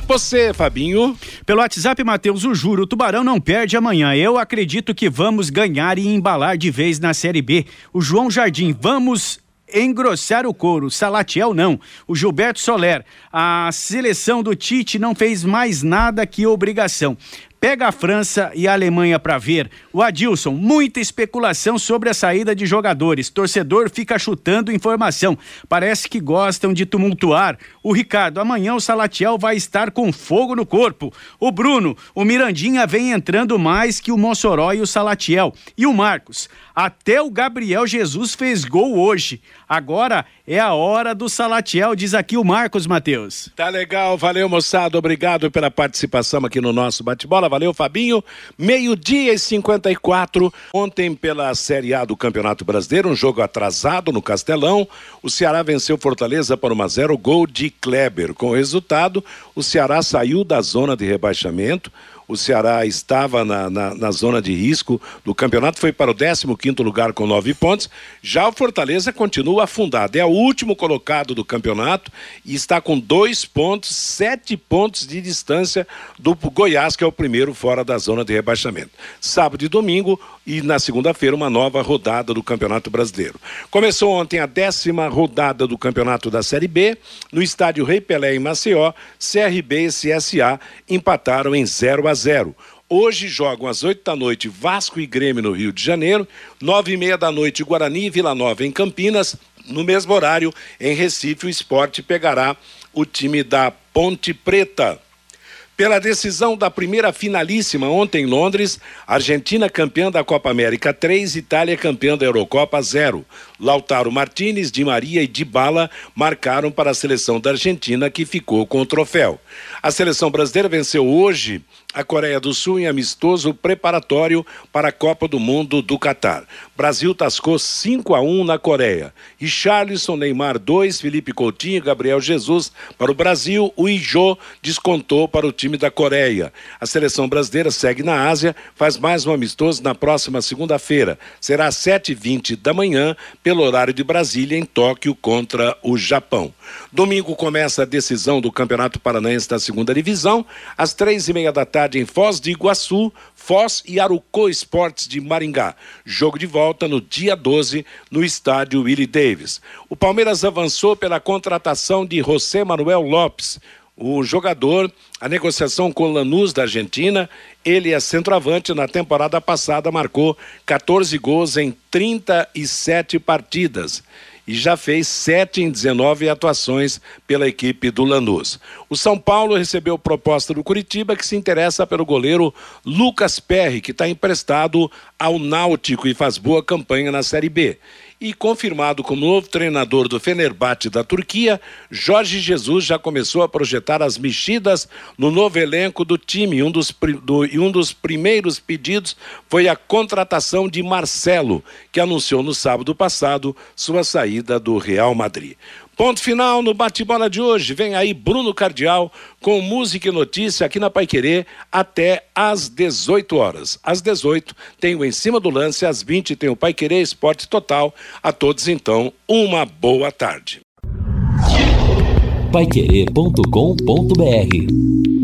Você, Fabinho? Pelo WhatsApp, Matheus, o juro, o Tubarão não perde amanhã. Eu acredito que vamos ganhar e embalar de vez na Série B. O João Jardim, vamos engrossar o couro. Salatiel não. O Gilberto Soler, a seleção do Tite não fez mais nada que obrigação. Pega a França e a Alemanha para ver. O Adilson, muita especulação sobre a saída de jogadores. Torcedor fica chutando informação. Parece que gostam de tumultuar. O Ricardo, amanhã o Salatiel vai estar com fogo no corpo. O Bruno, o Mirandinha vem entrando mais que o Mossoró e o Salatiel. E o Marcos, até o Gabriel Jesus fez gol hoje. Agora é a hora do Salatiel, diz aqui o Marcos Matheus. Tá legal, valeu moçada, obrigado pela participação aqui no nosso bate-bola, valeu Fabinho. Meio-dia e 54, ontem pela Série A do Campeonato Brasileiro, um jogo atrasado no Castelão, o Ceará venceu Fortaleza por 1 a 0 gol de Kleber. Com o resultado, o Ceará saiu da zona de rebaixamento, o Ceará estava na, na, na, zona de risco do campeonato, foi para o 15 lugar com nove pontos. Já o Fortaleza continua afundado, é o último colocado do campeonato e está com dois pontos, sete pontos de distância do Goiás, que é o primeiro fora da zona de rebaixamento. Sábado e domingo e na segunda-feira uma nova rodada do Campeonato Brasileiro. Começou ontem a décima rodada do Campeonato da Série B, no estádio Rei Pelé em Maceió, CRB e CSA empataram em 0 a 0. Hoje jogam às 8 da noite Vasco e Grêmio no Rio de Janeiro, nove e meia da noite Guarani e Vila Nova em Campinas. No mesmo horário, em Recife, o esporte pegará o time da Ponte Preta. Pela decisão da primeira finalíssima ontem em Londres, Argentina campeã da Copa América 3, Itália campeã da Eurocopa 0. Lautaro Martinez, Di Maria e Dybala marcaram para a seleção da Argentina que ficou com o troféu. A seleção brasileira venceu hoje a Coreia do Sul em amistoso preparatório para a Copa do Mundo do Catar. Brasil tascou 5 a 1 na Coreia. E Charleston, Neymar 2, Felipe Coutinho e Gabriel Jesus para o Brasil. O Ijô descontou para o time da Coreia. A seleção brasileira segue na Ásia, faz mais um amistoso na próxima segunda-feira. Será às 7h20 da manhã, pelo horário de Brasília, em Tóquio, contra o Japão. Domingo começa a decisão do Campeonato Paranaense da segunda divisão, às três e meia da tarde tarde em Foz de Iguaçu, Foz e Arucô Esportes de Maringá. Jogo de volta no dia 12 no estádio Willie Davis. O Palmeiras avançou pela contratação de José Manuel Lopes. O jogador, a negociação com Lanús da Argentina, ele é centroavante. Na temporada passada marcou 14 gols em 37 partidas e já fez 7 em 19 atuações pela equipe do Lanús. O São Paulo recebeu proposta do Curitiba, que se interessa pelo goleiro Lucas Perry, que está emprestado ao Náutico e faz boa campanha na Série B e confirmado como novo treinador do Fenerbahçe da Turquia, Jorge Jesus já começou a projetar as mexidas no novo elenco do time. Um dos, do, e um dos primeiros pedidos foi a contratação de Marcelo, que anunciou no sábado passado sua saída do Real Madrid. Ponto final no bate-bola de hoje. Vem aí Bruno Cardial com música e notícia aqui na Paiquerê até às 18 horas. Às 18 tem o Em Cima do Lance, às 20 tem o Paiquerê Esporte Total. A todos então, uma boa tarde. Paiquerê.com.br